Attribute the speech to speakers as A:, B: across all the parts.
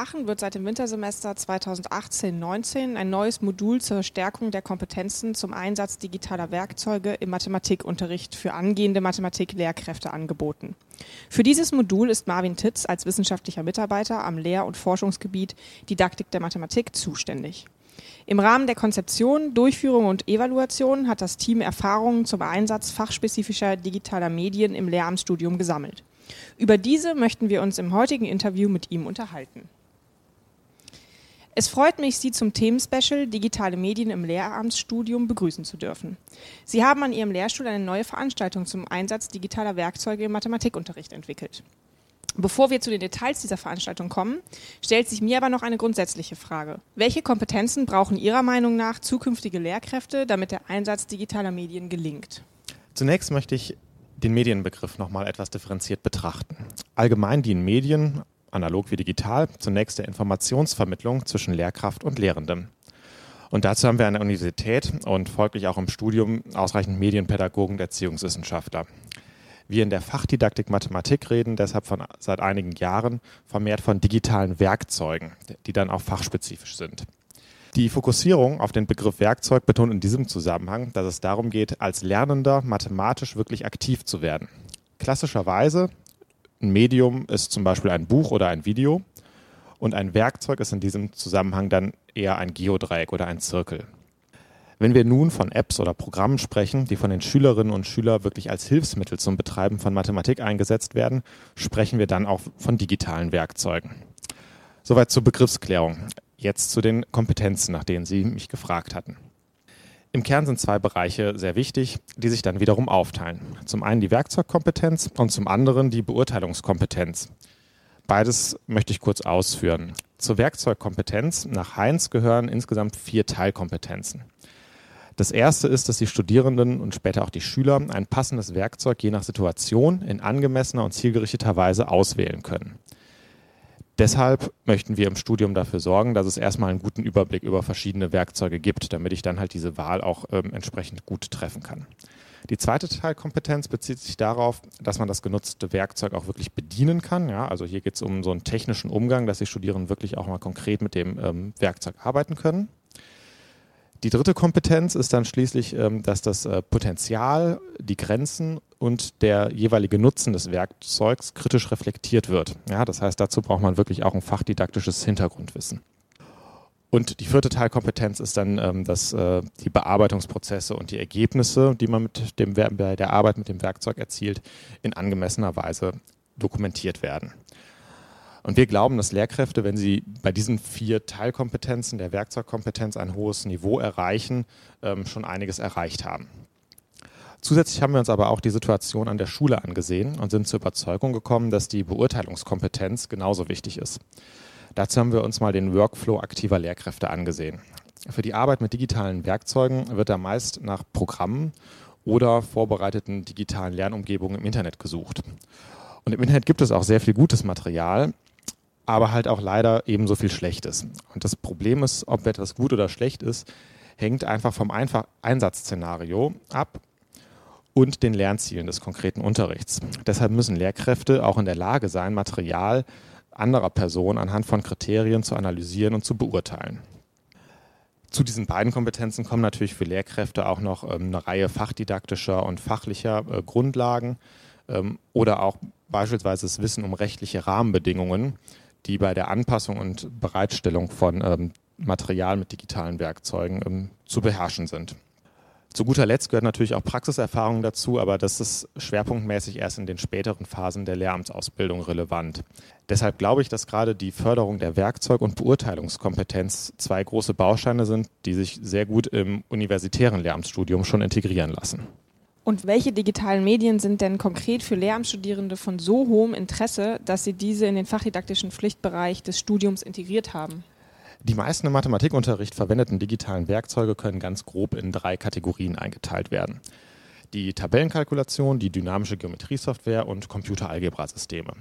A: Aachen wird seit dem Wintersemester 2018-19 ein neues Modul zur Stärkung der Kompetenzen zum Einsatz digitaler Werkzeuge im Mathematikunterricht für angehende Mathematik-Lehrkräfte angeboten. Für dieses Modul ist Marvin Titz als wissenschaftlicher Mitarbeiter am Lehr- und Forschungsgebiet Didaktik der Mathematik zuständig. Im Rahmen der Konzeption, Durchführung und Evaluation hat das Team Erfahrungen zum Einsatz fachspezifischer digitaler Medien im Lehramtsstudium gesammelt. Über diese möchten wir uns im heutigen Interview mit ihm unterhalten. Es freut mich, Sie zum Themenspecial Digitale Medien im Lehramtsstudium begrüßen zu dürfen. Sie haben an Ihrem Lehrstuhl eine neue Veranstaltung zum Einsatz digitaler Werkzeuge im Mathematikunterricht entwickelt. Bevor wir zu den Details dieser Veranstaltung kommen, stellt sich mir aber noch eine grundsätzliche Frage. Welche Kompetenzen brauchen Ihrer Meinung nach zukünftige Lehrkräfte, damit der Einsatz digitaler Medien gelingt?
B: Zunächst möchte ich den Medienbegriff nochmal etwas differenziert betrachten. Allgemein dienen Medien, analog wie digital, zunächst der Informationsvermittlung zwischen Lehrkraft und Lehrendem. Und dazu haben wir an der Universität und folglich auch im Studium ausreichend Medienpädagogen und Erziehungswissenschaftler. Wir in der Fachdidaktik Mathematik reden deshalb von, seit einigen Jahren vermehrt von digitalen Werkzeugen, die dann auch fachspezifisch sind. Die Fokussierung auf den Begriff Werkzeug betont in diesem Zusammenhang, dass es darum geht, als Lernender mathematisch wirklich aktiv zu werden. Klassischerweise ein Medium ist zum Beispiel ein Buch oder ein Video und ein Werkzeug ist in diesem Zusammenhang dann eher ein Geodreieck oder ein Zirkel. Wenn wir nun von Apps oder Programmen sprechen, die von den Schülerinnen und Schülern wirklich als Hilfsmittel zum Betreiben von Mathematik eingesetzt werden, sprechen wir dann auch von digitalen Werkzeugen. Soweit zur Begriffsklärung. Jetzt zu den Kompetenzen, nach denen Sie mich gefragt hatten. Im Kern sind zwei Bereiche sehr wichtig, die sich dann wiederum aufteilen. Zum einen die Werkzeugkompetenz und zum anderen die Beurteilungskompetenz. Beides möchte ich kurz ausführen. Zur Werkzeugkompetenz nach Heinz gehören insgesamt vier Teilkompetenzen. Das erste ist, dass die Studierenden und später auch die Schüler ein passendes Werkzeug je nach Situation in angemessener und zielgerichteter Weise auswählen können. Deshalb möchten wir im Studium dafür sorgen, dass es erstmal einen guten Überblick über verschiedene Werkzeuge gibt, damit ich dann halt diese Wahl auch ähm, entsprechend gut treffen kann. Die zweite Teilkompetenz bezieht sich darauf, dass man das genutzte Werkzeug auch wirklich bedienen kann. Ja, also hier geht es um so einen technischen Umgang, dass die Studierenden wirklich auch mal konkret mit dem ähm, Werkzeug arbeiten können. Die dritte Kompetenz ist dann schließlich, ähm, dass das äh, Potenzial, die Grenzen und der jeweilige Nutzen des Werkzeugs kritisch reflektiert wird. Ja, das heißt, dazu braucht man wirklich auch ein fachdidaktisches Hintergrundwissen. Und die vierte Teilkompetenz ist dann, ähm, dass äh, die Bearbeitungsprozesse und die Ergebnisse, die man mit dem, bei der Arbeit mit dem Werkzeug erzielt, in angemessener Weise dokumentiert werden. Und wir glauben, dass Lehrkräfte, wenn sie bei diesen vier Teilkompetenzen der Werkzeugkompetenz ein hohes Niveau erreichen, ähm, schon einiges erreicht haben. Zusätzlich haben wir uns aber auch die Situation an der Schule angesehen und sind zur Überzeugung gekommen, dass die Beurteilungskompetenz genauso wichtig ist. Dazu haben wir uns mal den Workflow aktiver Lehrkräfte angesehen. Für die Arbeit mit digitalen Werkzeugen wird da meist nach Programmen oder vorbereiteten digitalen Lernumgebungen im Internet gesucht. Und im Internet gibt es auch sehr viel gutes Material, aber halt auch leider ebenso viel Schlechtes. Und das Problem ist, ob etwas gut oder schlecht ist, hängt einfach vom Einfach Einsatzszenario ab und den Lernzielen des konkreten Unterrichts. Deshalb müssen Lehrkräfte auch in der Lage sein, Material anderer Personen anhand von Kriterien zu analysieren und zu beurteilen. Zu diesen beiden Kompetenzen kommen natürlich für Lehrkräfte auch noch ähm, eine Reihe fachdidaktischer und fachlicher äh, Grundlagen ähm, oder auch beispielsweise das Wissen um rechtliche Rahmenbedingungen, die bei der Anpassung und Bereitstellung von ähm, Material mit digitalen Werkzeugen ähm, zu beherrschen sind. Zu guter Letzt gehört natürlich auch Praxiserfahrung dazu, aber das ist schwerpunktmäßig erst in den späteren Phasen der Lehramtsausbildung relevant. Deshalb glaube ich, dass gerade die Förderung der Werkzeug- und Beurteilungskompetenz zwei große Bausteine sind, die sich sehr gut im universitären Lehramtsstudium schon integrieren lassen.
A: Und welche digitalen Medien sind denn konkret für Lehramtsstudierende von so hohem Interesse, dass sie diese in den fachdidaktischen Pflichtbereich des Studiums integriert haben?
B: Die meisten im Mathematikunterricht verwendeten digitalen Werkzeuge können ganz grob in drei Kategorien eingeteilt werden. Die Tabellenkalkulation, die dynamische Geometriesoftware und Computeralgebrasysteme.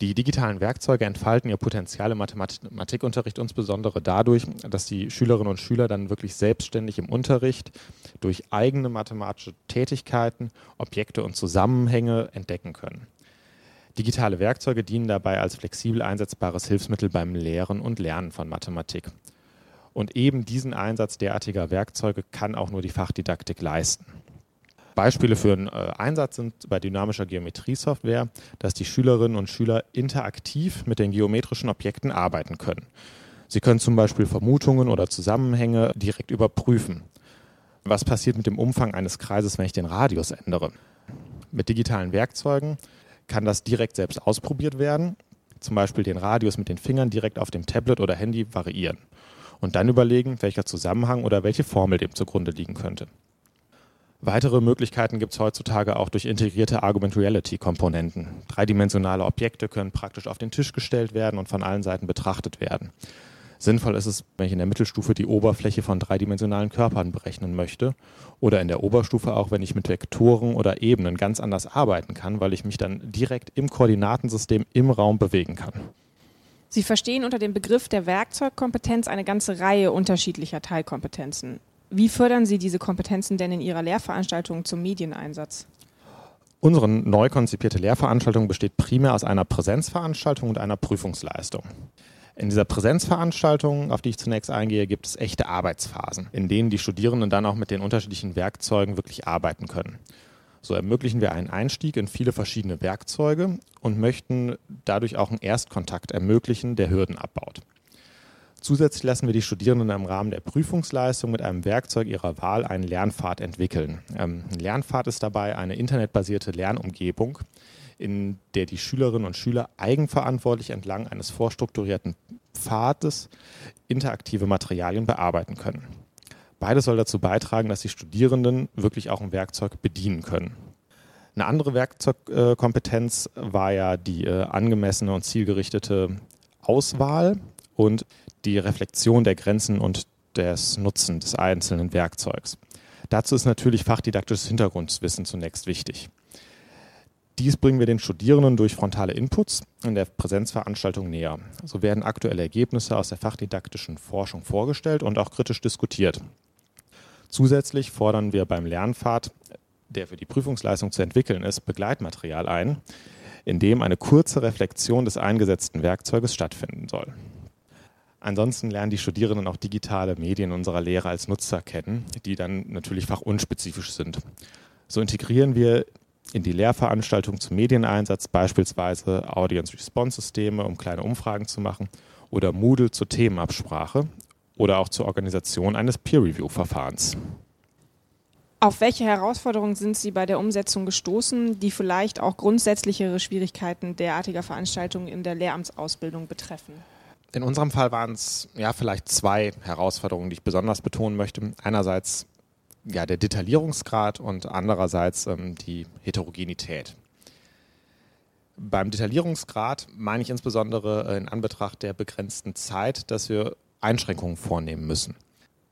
B: Die digitalen Werkzeuge entfalten ihr Potenzial im Mathematikunterricht insbesondere dadurch, dass die Schülerinnen und Schüler dann wirklich selbstständig im Unterricht durch eigene mathematische Tätigkeiten Objekte und Zusammenhänge entdecken können. Digitale Werkzeuge dienen dabei als flexibel einsetzbares Hilfsmittel beim Lehren und Lernen von Mathematik. Und eben diesen Einsatz derartiger Werkzeuge kann auch nur die Fachdidaktik leisten. Beispiele für einen äh, Einsatz sind bei dynamischer Geometriesoftware, dass die Schülerinnen und Schüler interaktiv mit den geometrischen Objekten arbeiten können. Sie können zum Beispiel Vermutungen oder Zusammenhänge direkt überprüfen. Was passiert mit dem Umfang eines Kreises, wenn ich den Radius ändere? Mit digitalen Werkzeugen kann das direkt selbst ausprobiert werden, zum Beispiel den Radius mit den Fingern direkt auf dem Tablet oder Handy variieren und dann überlegen, welcher Zusammenhang oder welche Formel dem zugrunde liegen könnte. Weitere Möglichkeiten gibt es heutzutage auch durch integrierte Argument Reality-Komponenten. Dreidimensionale Objekte können praktisch auf den Tisch gestellt werden und von allen Seiten betrachtet werden. Sinnvoll ist es, wenn ich in der Mittelstufe die Oberfläche von dreidimensionalen Körpern berechnen möchte oder in der Oberstufe auch, wenn ich mit Vektoren oder Ebenen ganz anders arbeiten kann, weil ich mich dann direkt im Koordinatensystem im Raum bewegen kann.
A: Sie verstehen unter dem Begriff der Werkzeugkompetenz eine ganze Reihe unterschiedlicher Teilkompetenzen. Wie fördern Sie diese Kompetenzen denn in Ihrer Lehrveranstaltung zum Medieneinsatz?
B: Unsere neu konzipierte Lehrveranstaltung besteht primär aus einer Präsenzveranstaltung und einer Prüfungsleistung. In dieser Präsenzveranstaltung, auf die ich zunächst eingehe, gibt es echte Arbeitsphasen, in denen die Studierenden dann auch mit den unterschiedlichen Werkzeugen wirklich arbeiten können. So ermöglichen wir einen Einstieg in viele verschiedene Werkzeuge und möchten dadurch auch einen Erstkontakt ermöglichen, der Hürden abbaut. Zusätzlich lassen wir die Studierenden im Rahmen der Prüfungsleistung mit einem Werkzeug ihrer Wahl einen Lernpfad entwickeln. Ähm, Lernpfad ist dabei eine internetbasierte Lernumgebung, in der die Schülerinnen und Schüler eigenverantwortlich entlang eines vorstrukturierten Pfades interaktive Materialien bearbeiten können. Beides soll dazu beitragen, dass die Studierenden wirklich auch ein Werkzeug bedienen können. Eine andere Werkzeugkompetenz war ja die äh, angemessene und zielgerichtete Auswahl und die Reflexion der Grenzen und des Nutzen des einzelnen Werkzeugs. Dazu ist natürlich fachdidaktisches Hintergrundwissen zunächst wichtig. Dies bringen wir den Studierenden durch frontale Inputs in der Präsenzveranstaltung näher. So werden aktuelle Ergebnisse aus der fachdidaktischen Forschung vorgestellt und auch kritisch diskutiert. Zusätzlich fordern wir beim Lernpfad, der für die Prüfungsleistung zu entwickeln ist, Begleitmaterial ein, in dem eine kurze Reflexion des eingesetzten Werkzeuges stattfinden soll. Ansonsten lernen die Studierenden auch digitale Medien unserer Lehre als Nutzer kennen, die dann natürlich fachunspezifisch sind. So integrieren wir in die Lehrveranstaltung zum Medieneinsatz beispielsweise Audience-Response-Systeme, um kleine Umfragen zu machen, oder Moodle zur Themenabsprache oder auch zur Organisation eines Peer-Review-Verfahrens.
A: Auf welche Herausforderungen sind Sie bei der Umsetzung gestoßen, die vielleicht auch grundsätzlichere Schwierigkeiten derartiger Veranstaltungen in der Lehramtsausbildung betreffen?
B: In unserem Fall waren es ja vielleicht zwei Herausforderungen, die ich besonders betonen möchte. Einerseits ja, der Detaillierungsgrad und andererseits ähm, die Heterogenität. Beim Detaillierungsgrad meine ich insbesondere äh, in Anbetracht der begrenzten Zeit, dass wir Einschränkungen vornehmen müssen.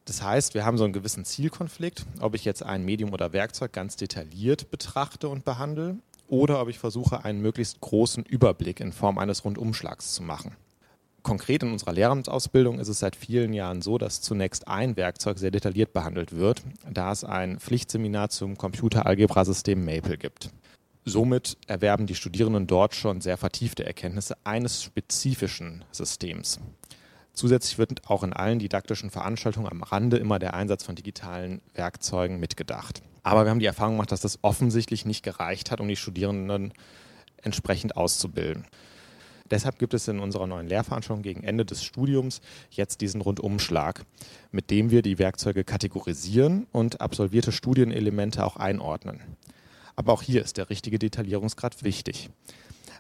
B: Das heißt, wir haben so einen gewissen Zielkonflikt, ob ich jetzt ein Medium oder Werkzeug ganz detailliert betrachte und behandle oder ob ich versuche, einen möglichst großen Überblick in Form eines Rundumschlags zu machen. Konkret in unserer Lehramtsausbildung ist es seit vielen Jahren so, dass zunächst ein Werkzeug sehr detailliert behandelt wird, da es ein Pflichtseminar zum Computeralgebrasystem Maple gibt. Somit erwerben die Studierenden dort schon sehr vertiefte Erkenntnisse eines spezifischen Systems. Zusätzlich wird auch in allen didaktischen Veranstaltungen am Rande immer der Einsatz von digitalen Werkzeugen mitgedacht. Aber wir haben die Erfahrung gemacht, dass das offensichtlich nicht gereicht hat, um die Studierenden entsprechend auszubilden. Deshalb gibt es in unserer neuen Lehrveranstaltung gegen Ende des Studiums jetzt diesen Rundumschlag, mit dem wir die Werkzeuge kategorisieren und absolvierte Studienelemente auch einordnen. Aber auch hier ist der richtige Detaillierungsgrad wichtig.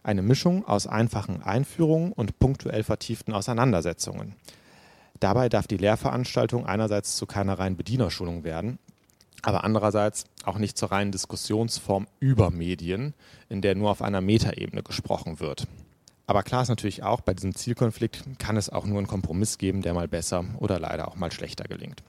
B: Eine Mischung aus einfachen Einführungen und punktuell vertieften Auseinandersetzungen. Dabei darf die Lehrveranstaltung einerseits zu keiner reinen Bedienerschulung werden, aber andererseits auch nicht zur reinen Diskussionsform über Medien, in der nur auf einer Metaebene gesprochen wird. Aber klar ist natürlich auch, bei diesem Zielkonflikt kann es auch nur einen Kompromiss geben, der mal besser oder leider auch mal schlechter gelingt.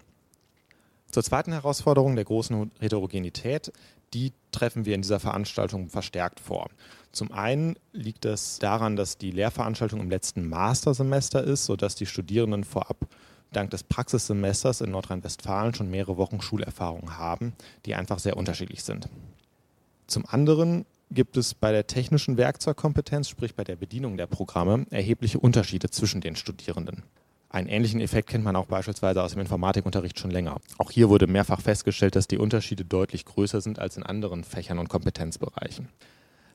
B: Zur zweiten Herausforderung der großen Heterogenität, die treffen wir in dieser Veranstaltung verstärkt vor. Zum einen liegt es daran, dass die Lehrveranstaltung im letzten Mastersemester ist, sodass die Studierenden vorab dank des Praxissemesters in Nordrhein-Westfalen schon mehrere Wochen Schulerfahrung haben, die einfach sehr unterschiedlich sind. Zum anderen gibt es bei der technischen Werkzeugkompetenz, sprich bei der Bedienung der Programme, erhebliche Unterschiede zwischen den Studierenden. Einen ähnlichen Effekt kennt man auch beispielsweise aus dem Informatikunterricht schon länger. Auch hier wurde mehrfach festgestellt, dass die Unterschiede deutlich größer sind als in anderen Fächern und Kompetenzbereichen.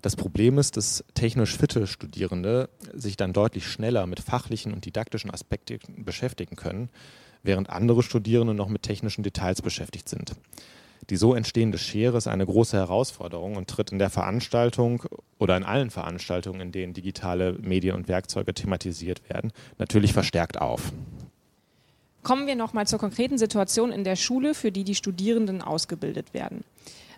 B: Das Problem ist, dass technisch fitte Studierende sich dann deutlich schneller mit fachlichen und didaktischen Aspekten beschäftigen können, während andere Studierende noch mit technischen Details beschäftigt sind. Die so entstehende Schere ist eine große Herausforderung und tritt in der Veranstaltung oder in allen Veranstaltungen, in denen digitale Medien und Werkzeuge thematisiert werden, natürlich verstärkt auf.
A: Kommen wir nochmal zur konkreten Situation in der Schule, für die die Studierenden ausgebildet werden.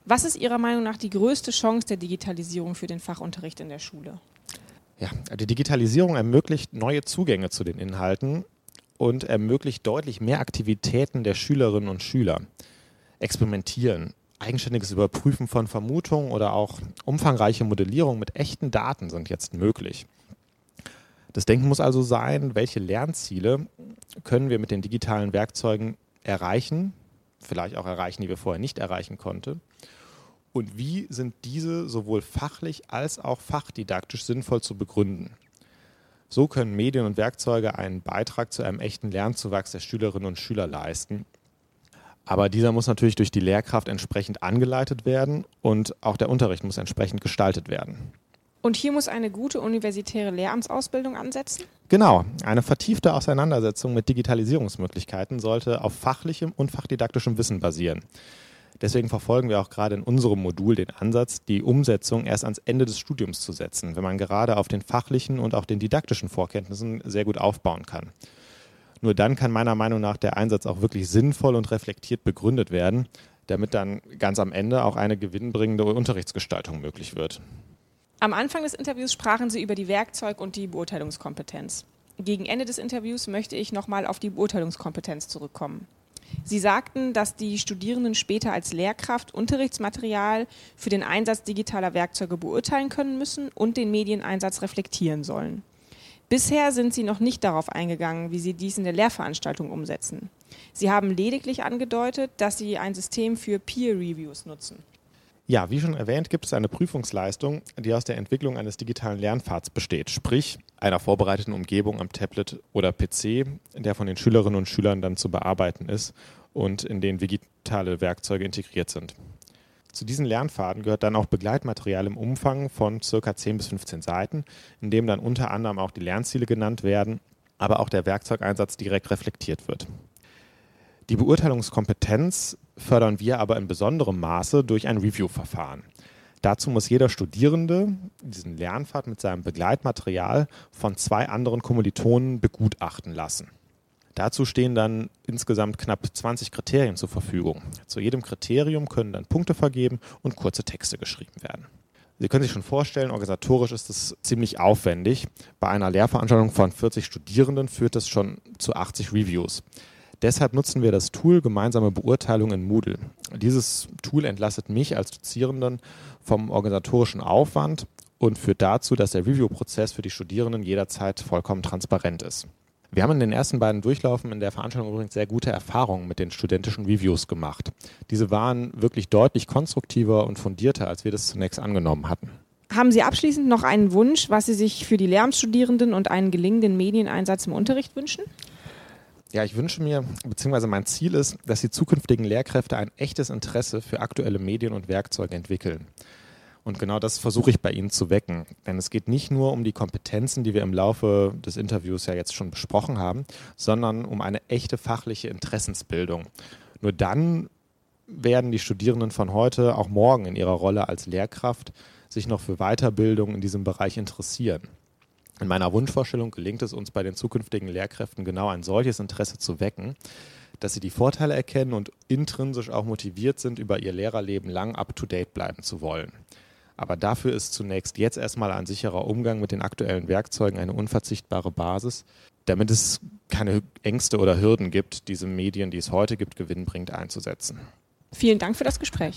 A: Was ist Ihrer Meinung nach die größte Chance der Digitalisierung für den Fachunterricht in der Schule?
B: Ja, die Digitalisierung ermöglicht neue Zugänge zu den Inhalten und ermöglicht deutlich mehr Aktivitäten der Schülerinnen und Schüler. Experimentieren, eigenständiges Überprüfen von Vermutungen oder auch umfangreiche Modellierung mit echten Daten sind jetzt möglich. Das Denken muss also sein, welche Lernziele können wir mit den digitalen Werkzeugen erreichen, vielleicht auch erreichen, die wir vorher nicht erreichen konnten. Und wie sind diese sowohl fachlich als auch fachdidaktisch sinnvoll zu begründen? So können Medien und Werkzeuge einen Beitrag zu einem echten Lernzuwachs der Schülerinnen und Schüler leisten aber dieser muss natürlich durch die Lehrkraft entsprechend angeleitet werden und auch der Unterricht muss entsprechend gestaltet werden.
A: Und hier muss eine gute universitäre Lehramtsausbildung ansetzen?
B: Genau. Eine vertiefte Auseinandersetzung mit Digitalisierungsmöglichkeiten sollte auf fachlichem und fachdidaktischem Wissen basieren. Deswegen verfolgen wir auch gerade in unserem Modul den Ansatz, die Umsetzung erst ans Ende des Studiums zu setzen, wenn man gerade auf den fachlichen und auch den didaktischen Vorkenntnissen sehr gut aufbauen kann. Nur dann kann meiner Meinung nach der Einsatz auch wirklich sinnvoll und reflektiert begründet werden, damit dann ganz am Ende auch eine gewinnbringende Unterrichtsgestaltung möglich wird.
A: Am Anfang des Interviews sprachen Sie über die Werkzeug- und die Beurteilungskompetenz. Gegen Ende des Interviews möchte ich nochmal auf die Beurteilungskompetenz zurückkommen. Sie sagten, dass die Studierenden später als Lehrkraft Unterrichtsmaterial für den Einsatz digitaler Werkzeuge beurteilen können müssen und den Medieneinsatz reflektieren sollen. Bisher sind Sie noch nicht darauf eingegangen, wie Sie dies in der Lehrveranstaltung umsetzen. Sie haben lediglich angedeutet, dass Sie ein System für Peer Reviews nutzen.
B: Ja, wie schon erwähnt, gibt es eine Prüfungsleistung, die aus der Entwicklung eines digitalen Lernpfads besteht, sprich einer vorbereiteten Umgebung am Tablet oder PC, der von den Schülerinnen und Schülern dann zu bearbeiten ist und in den digitale Werkzeuge integriert sind. Zu diesen Lernfaden gehört dann auch Begleitmaterial im Umfang von ca. 10 bis 15 Seiten, in dem dann unter anderem auch die Lernziele genannt werden, aber auch der Werkzeugeinsatz direkt reflektiert wird. Die Beurteilungskompetenz fördern wir aber in besonderem Maße durch ein Review-Verfahren. Dazu muss jeder Studierende diesen Lernpfad mit seinem Begleitmaterial von zwei anderen Kommilitonen begutachten lassen. Dazu stehen dann insgesamt knapp 20 Kriterien zur Verfügung. Zu jedem Kriterium können dann Punkte vergeben und kurze Texte geschrieben werden. Sie können sich schon vorstellen, organisatorisch ist es ziemlich aufwendig. Bei einer Lehrveranstaltung von 40 Studierenden führt es schon zu 80 Reviews. Deshalb nutzen wir das Tool Gemeinsame Beurteilung in Moodle. Dieses Tool entlastet mich als Dozierenden vom organisatorischen Aufwand und führt dazu, dass der Review-Prozess für die Studierenden jederzeit vollkommen transparent ist. Wir haben in den ersten beiden Durchlaufen in der Veranstaltung übrigens sehr gute Erfahrungen mit den studentischen Reviews gemacht. Diese waren wirklich deutlich konstruktiver und fundierter, als wir das zunächst angenommen hatten.
A: Haben Sie abschließend noch einen Wunsch, was Sie sich für die Lehramtsstudierenden und einen gelingenden Medieneinsatz im Unterricht wünschen?
B: Ja, ich wünsche mir, beziehungsweise mein Ziel ist, dass die zukünftigen Lehrkräfte ein echtes Interesse für aktuelle Medien und Werkzeuge entwickeln. Und genau das versuche ich bei Ihnen zu wecken. Denn es geht nicht nur um die Kompetenzen, die wir im Laufe des Interviews ja jetzt schon besprochen haben, sondern um eine echte fachliche Interessensbildung. Nur dann werden die Studierenden von heute auch morgen in ihrer Rolle als Lehrkraft sich noch für Weiterbildung in diesem Bereich interessieren. In meiner Wunschvorstellung gelingt es uns bei den zukünftigen Lehrkräften genau ein solches Interesse zu wecken, dass sie die Vorteile erkennen und intrinsisch auch motiviert sind, über ihr Lehrerleben lang up-to-date bleiben zu wollen. Aber dafür ist zunächst jetzt erstmal ein sicherer Umgang mit den aktuellen Werkzeugen eine unverzichtbare Basis, damit es keine Ängste oder Hürden gibt, diese Medien, die es heute gibt, gewinnbringend einzusetzen.
A: Vielen Dank für das Gespräch.